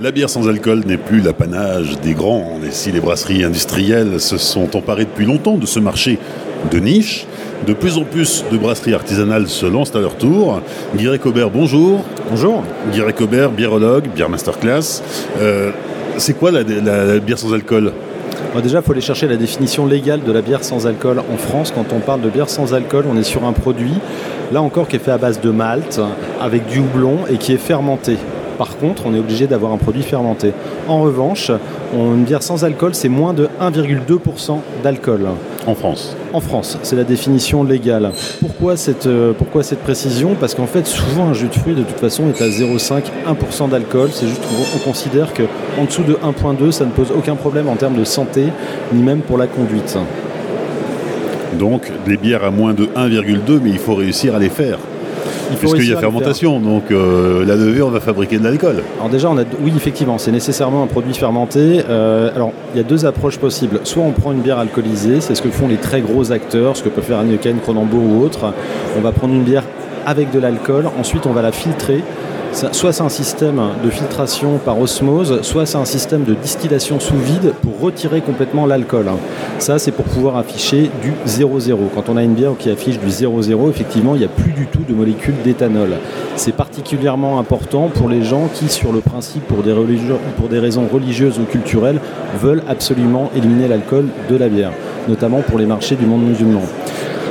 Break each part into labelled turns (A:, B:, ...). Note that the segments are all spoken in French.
A: La bière sans alcool n'est plus l'apanage des grands. Et si les brasseries industrielles se sont emparées depuis longtemps de ce marché de niche, de plus en plus de brasseries artisanales se lancent à leur tour. Guy Cobert, bonjour.
B: Bonjour.
A: Guy Cobert, biérologue, bière masterclass. Euh, c'est quoi la, bière sans alcool?
B: Déjà, il faut aller chercher la définition légale de la bière sans alcool en France. Quand on parle de bière sans alcool, on est sur un produit, là encore, qui est fait à base de malt, avec du houblon et qui est fermenté. Par contre, on est obligé d'avoir un produit fermenté. En revanche, une bière sans alcool, c'est moins de 1,2% d'alcool.
A: En France
B: En France, c'est la définition légale. Pourquoi cette, euh, pourquoi cette précision? Parce qu'en fait, souvent, un jus de fruits, de toute façon, est à 0,5, 1% d'alcool. C'est juste qu'on considère qu'en dessous de 1,2, ça ne pose aucun problème en termes de santé, ni même pour la conduite.
A: Donc, les bières à moins de 1,2, mais il faut réussir à les faire. Puisqu'il y a fermentation, donc euh, la levure va fabriquer de l'alcool.
B: Alors déjà, on a, oui, effectivement, c'est nécessairement un produit fermenté. Euh, alors, il y a deux approches possibles. Soit on prend une bière alcoolisée, c'est ce que font les très gros acteurs, ce que peut faire Heineken, Cronenbourg ou autre. On va prendre une bière avec de l'alcool, ensuite on va la filtrer soit c'est un système de filtration par osmose, soit c'est un système de distillation sous vide pour retirer complètement l'alcool. Ça, c'est pour pouvoir afficher du 0,0. Quand on a une bière qui affiche du 0,0, effectivement, il n'y a plus du tout de molécules d'éthanol. C'est particulièrement important pour les gens qui, sur le principe, pour des, pour des raisons religieuses ou culturelles, veulent absolument éliminer l'alcool de la bière, notamment pour les marchés du monde musulman.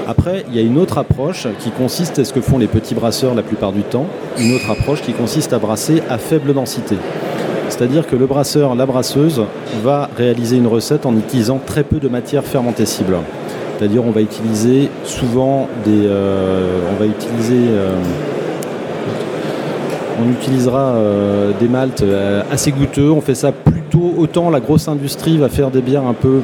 B: Après, il y a une autre approche qui consiste à ce que font les petits brasseurs la plupart du temps, une autre approche qui consiste à brasser à faible densité. C'est-à-dire que le brasseur, la brasseuse, va réaliser une recette en utilisant très peu de matière fermentescible. C'est-à-dire on va utiliser souvent des... Euh, on va utiliser... Euh, on utilisera euh, des maltes assez goûteux. On fait ça plutôt autant la grosse industrie va faire des bières un peu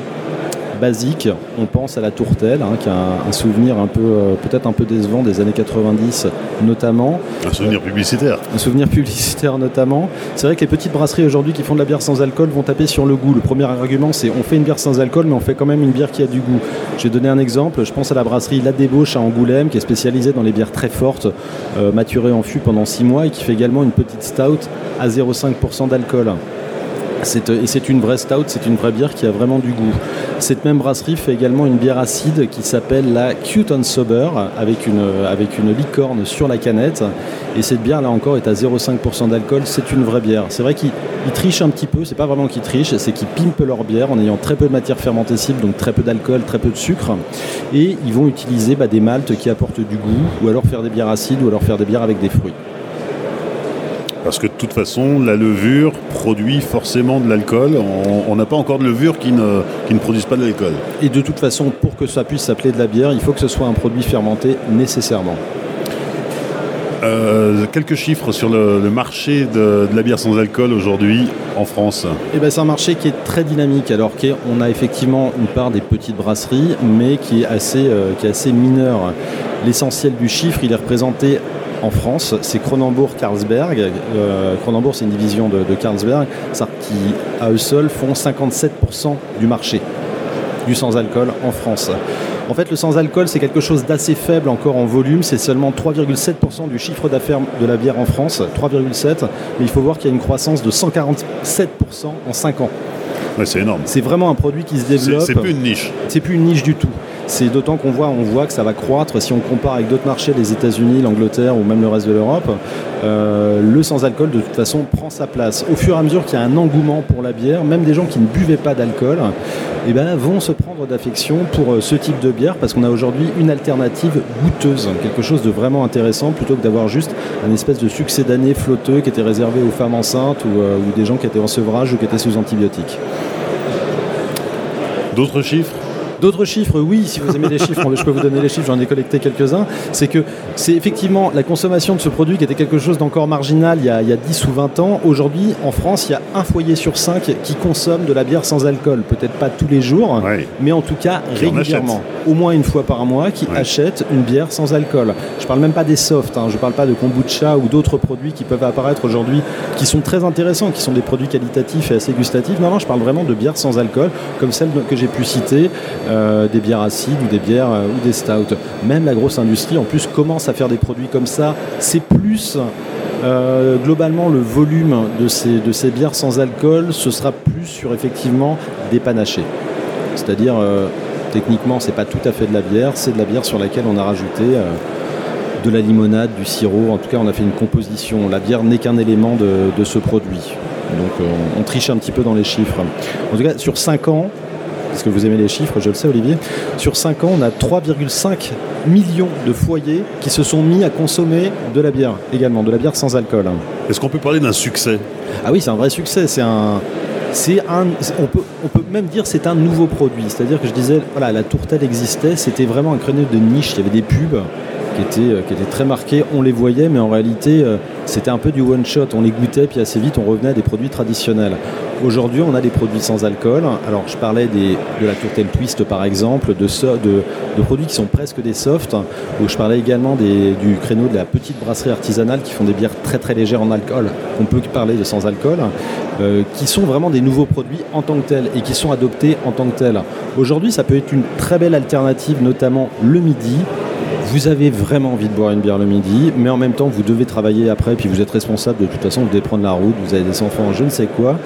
B: basique. On pense à la tourtelle, hein, qui a un, souvenir un peu, euh, peut-être un peu décevant des années 90 notamment.
A: Un souvenir publicitaire.
B: Un souvenir publicitaire notamment. C'est vrai que les petites brasseries aujourd'hui qui font de la bière sans alcool vont taper sur le goût. Le premier argument, c'est on fait une bière sans alcool, mais on fait quand même une bière qui a du goût. Je vais donner un exemple. Je pense à la brasserie La Débauche à Angoulême, qui est spécialisée dans les bières très fortes, euh, maturées en fût pendant 6 mois et qui fait également une petite stout à 0,5% d'alcool. Et c'est une vraie stout, c'est une vraie bière qui a vraiment du goût. Cette même brasserie fait également une bière acide qui s'appelle la Cute and Sober avec une, une licorne sur la canette. Et cette bière là encore est à 0,5% d'alcool, c'est une vraie bière. C'est vrai qu'ils trichent un petit peu, c'est pas vraiment qu'ils trichent, c'est qu'ils pimpent leur bière en ayant très peu de matière fermentescible, donc très peu d'alcool, très peu de sucre. Et ils vont utiliser bah, des maltes qui apportent du goût, ou alors faire des bières acides, ou alors faire des bières avec des fruits.
A: Parce que de toute façon, la levure produit forcément de l'alcool. On n'a pas encore de levure qui ne, qui ne produise pas de l'alcool.
B: Et de toute façon, pour que ça puisse s'appeler de la bière, il faut que ce soit un produit fermenté nécessairement.
A: Euh, quelques chiffres sur le, marché de, la bière sans alcool aujourd'hui en France.
B: Eh ben, c'est un marché qui est très dynamique. Alors qu'on a effectivement une part des petites brasseries, mais qui est assez, euh, qui est assez mineur. L'essentiel du chiffre, il est représenté en France, c'est Cronenbourg-Carlsberg. Euh, Cronenbourg, c'est une division de, Carlsberg, qui, à eux seuls, font 57% du marché du sans-alcool en France. En fait, le sans-alcool, c'est quelque chose d'assez faible encore en volume. C'est seulement 3,7% du chiffre d'affaires de la bière en France. 3,7%. Mais il faut voir qu'il y a une croissance de 147% en 5 ans.
A: c'est énorme.
B: C'est vraiment un produit qui se développe.
A: C'est plus une niche.
B: C'est plus une niche du tout. C'est d'autant qu'on voit, on voit que ça va croître si on compare avec d'autres marchés, les États-Unis, l'Angleterre ou même le reste de l'Europe. Euh, le sans-alcool, de toute façon, prend sa place. Au fur et à mesure qu'il y a un engouement pour la bière, même des gens qui ne buvaient pas d'alcool eh ben, vont se prendre d'affection pour euh, ce type de bière parce qu'on a aujourd'hui une alternative goûteuse, quelque chose de vraiment intéressant plutôt que d'avoir juste un espèce de succès d'année flotteux qui était réservé aux femmes enceintes ou, euh, ou des gens qui étaient en sevrage ou qui étaient sous antibiotiques.
A: D'autres chiffres?
B: D'autres chiffres, oui, si vous aimez les chiffres, je peux vous donner les chiffres, j'en ai collecté quelques-uns. C'est que c'est effectivement la consommation de ce produit qui était quelque chose d'encore marginal il y, a, 10 ou 20 ans. Aujourd'hui, en France, il y a un foyer sur cinq qui consomme de la bière sans alcool. Peut-être pas tous les jours, mais en tout cas régulièrement. Au moins une fois par mois, qui achète une bière sans alcool. Je parle même pas des softs, hein. je parle pas de kombucha ou d'autres produits qui peuvent apparaître aujourd'hui qui sont très intéressants, qui sont des produits qualitatifs et assez gustatifs. Non, non, je parle vraiment de bières sans alcool, comme celle que j'ai pu citer. Euh, des bières acides ou des bières euh, ou des stouts. Même la grosse industrie en plus commence à faire des produits comme ça. C'est plus Euh, globalement, le volume de ces, de ces bières sans alcool, ce sera plus sur effectivement des panachés. C'est-à-dire, techniquement, c'est pas tout à fait de la bière, c'est de la bière sur laquelle on a rajouté de la limonade, du sirop. En tout cas, on a fait une composition. La bière n'est qu'un élément de, de, ce produit. Donc, on triche un petit peu dans les chiffres. En tout cas, sur 5 ans, parce que vous aimez les chiffres, je le sais Olivier, sur 5 ans, on a 3,5 millions de foyers qui se sont mis à consommer de la bière également, de la bière sans alcool.
A: Est-ce qu'on peut parler d'un succès?
B: Ah oui, c'est un vrai succès. C'est un, c'est un, on peut, on peut même dire c'est un nouveau produit. C'est-à-dire que je disais, voilà, la tourtelle existait, c'était vraiment un créneau de niche. Il y avait des pubs qui étaient, euh, qui étaient très marqués. On les voyait, mais en réalité, euh, c'était un peu du one shot. On les goûtait, puis assez vite, on revenait à des produits traditionnels. Aujourd'hui, on a des produits sans alcool. Alors, je parlais de la tourtelle twist, par exemple, de, produits qui sont presque des softs, où je parlais également du créneau de la petite brasserie artisanale qui font des bières très très légères en alcool. On peut parler de sans alcool, euh, qui sont vraiment des nouveaux produits en tant que tels et qui sont adoptés en tant que tels. Aujourd'hui, ça peut être une très belle alternative, notamment le midi, vous avez vraiment envie de boire une bière le midi, mais en même temps, vous devez travailler après, puis vous êtes responsable de toute façon, vous devez la route, vous avez des enfants, je ne sais quoi.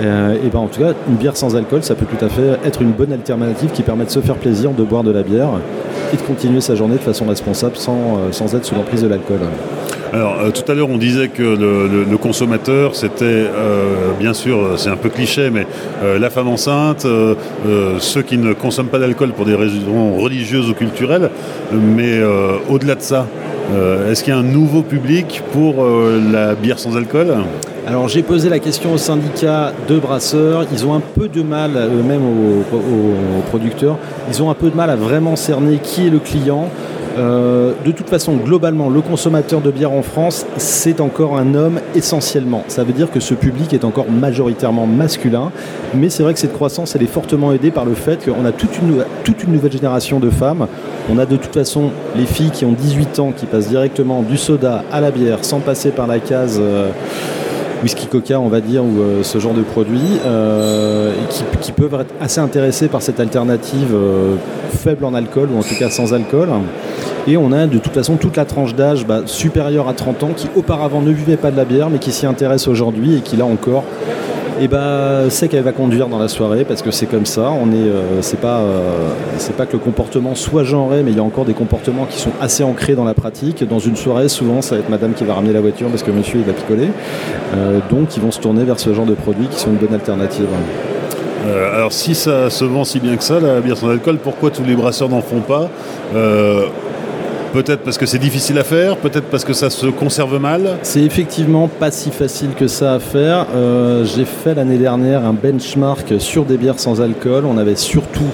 B: Euh, et ben en tout cas, une bière sans alcool, ça peut tout à fait être une bonne alternative qui permet de se faire plaisir, de boire de la bière et de continuer sa journée de façon responsable sans, euh, sans être sous l'emprise de l'alcool.
A: Alors, euh, tout à l'heure, on disait que le, consommateur, c'était, euh, bien sûr, c'est un peu cliché, mais euh, la femme enceinte, ceux qui ne consomment pas d'alcool pour des raisons religieuses ou culturelles, mais au-delà de ça, est-ce qu'il y a un nouveau public pour la bière sans alcool?
B: Alors j'ai posé la question au syndicat de brasseurs, ils ont un peu de mal, eux-mêmes aux, producteurs, ils ont un peu de mal à vraiment cerner qui est le client. Euh, de toute façon, globalement, le consommateur de bière en France, c'est encore un homme essentiellement. Ça veut dire que ce public est encore majoritairement masculin, mais c'est vrai que cette croissance, elle est fortement aidée par le fait qu'on a toute une, toute une nouvelle génération de femmes. On a de toute façon les filles qui ont 18 ans, qui passent directement du soda à la bière sans passer par la case... Euh, whisky coca, on va dire, ou euh, ce genre de produits, euh, qui, peuvent être assez intéressés par cette alternative euh, faible en alcool, ou en tout cas sans alcool. Et on a de toute façon toute la tranche d'âge bah, supérieure à 30 ans qui auparavant ne buvait pas de la bière, mais qui s'y intéresse aujourd'hui et qui là encore et bah, sait qu'elle va conduire dans la soirée parce que c'est comme ça. On est, euh, c'est pas, euh, c'est pas que le comportement soit genré, mais il y a encore des comportements qui sont assez ancrés dans la pratique. Dans une soirée, souvent, ça va être Madame qui va ramener la voiture parce que Monsieur il va picoler. Euh, donc, ils vont se tourner vers ce genre de produits qui sont une bonne alternative.
A: Alors si ça se vend si bien que ça, la bière sans alcool, pourquoi tous les brasseurs n'en font pas? Peut-être parce que c'est difficile à faire, peut-être parce que ça se conserve mal.
B: C'est effectivement pas si facile que ça à faire. Euh, J'ai fait l'année dernière un benchmark sur des bières sans alcool. On avait surtout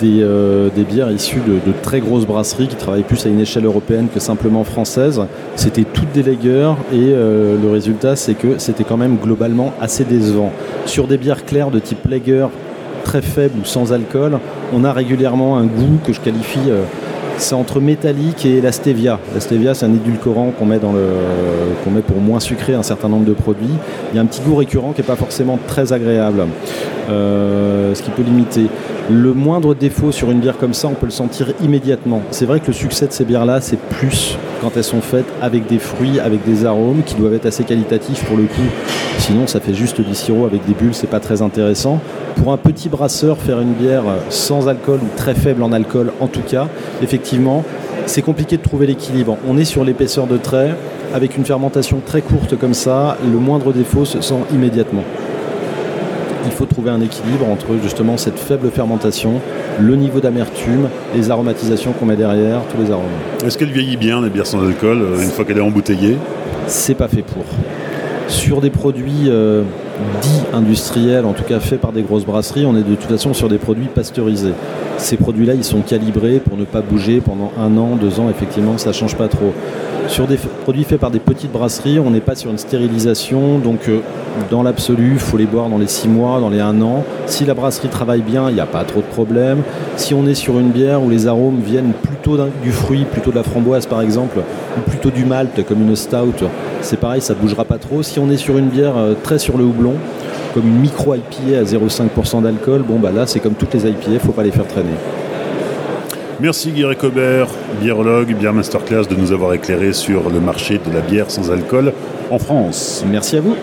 B: des, euh, bières issues de, très grosses brasseries qui travaillent plus à une échelle européenne que simplement française. C'était toutes des lagers et euh, le résultat c'est que c'était quand même globalement assez décevant. Sur des bières claires de type lager très faible ou sans alcool, on a régulièrement un goût que je qualifie c'est entre métallique et la stevia. La stevia, c'est un édulcorant qu'on met, dans met pour moins sucrer un certain nombre de produits. Il y a un petit goût récurrent qui n'est pas forcément très agréable, euh, ce qui peut limiter. Le moindre défaut sur une bière comme ça, on peut le sentir immédiatement. C'est vrai que le succès de ces bières-là, c'est plus quand elles sont faites avec des fruits, avec des arômes qui doivent être assez qualitatifs pour le coup. Sinon, ça fait juste du sirop avec des bulles, c'est pas très intéressant. Pour un petit brasseur, faire une bière sans alcool ou très faible en alcool, en tout cas, effectivement, c'est compliqué de trouver l'équilibre. On est sur l'épaisseur de trait, avec une fermentation très courte comme ça, le moindre défaut se sent immédiatement il faut trouver un équilibre entre justement cette faible fermentation, le niveau d'amertume, les aromatisations qu'on met derrière, tous les arômes.
A: Est-ce qu'elle vieillit bien, la bière sans alcool, une fois qu'elle est embouteillée?
B: C'est pas fait pour. Sur des produits euh, dits industriels, en tout cas faits par des grosses brasseries, on est de toute façon sur des produits pasteurisés. Ces produits-là, ils sont calibrés pour ne pas bouger pendant un an, deux ans, effectivement, ça change pas trop. Sur des produits faits par des petites brasseries, on n'est pas sur une stérilisation, donc euh, dans l'absolu, il faut les boire dans les 6 mois, dans les 1 an. Si la brasserie travaille bien, il n'y a pas trop de problème. Si on est sur une bière où les arômes viennent plutôt du fruit, plutôt de la framboise par exemple, ou plutôt du malt comme une stout, c'est pareil, ça ne bougera pas trop. Si on est sur une bière euh, très sur le houblon, comme une micro IPA à 0,5% d'alcool, bon bah là c'est comme toutes les IPA, il ne faut pas les faire traîner.
A: Merci Guy Récobert, biérologue, bière masterclass, de nous avoir éclairé sur le marché de la bière sans alcool en France.
B: Merci à vous.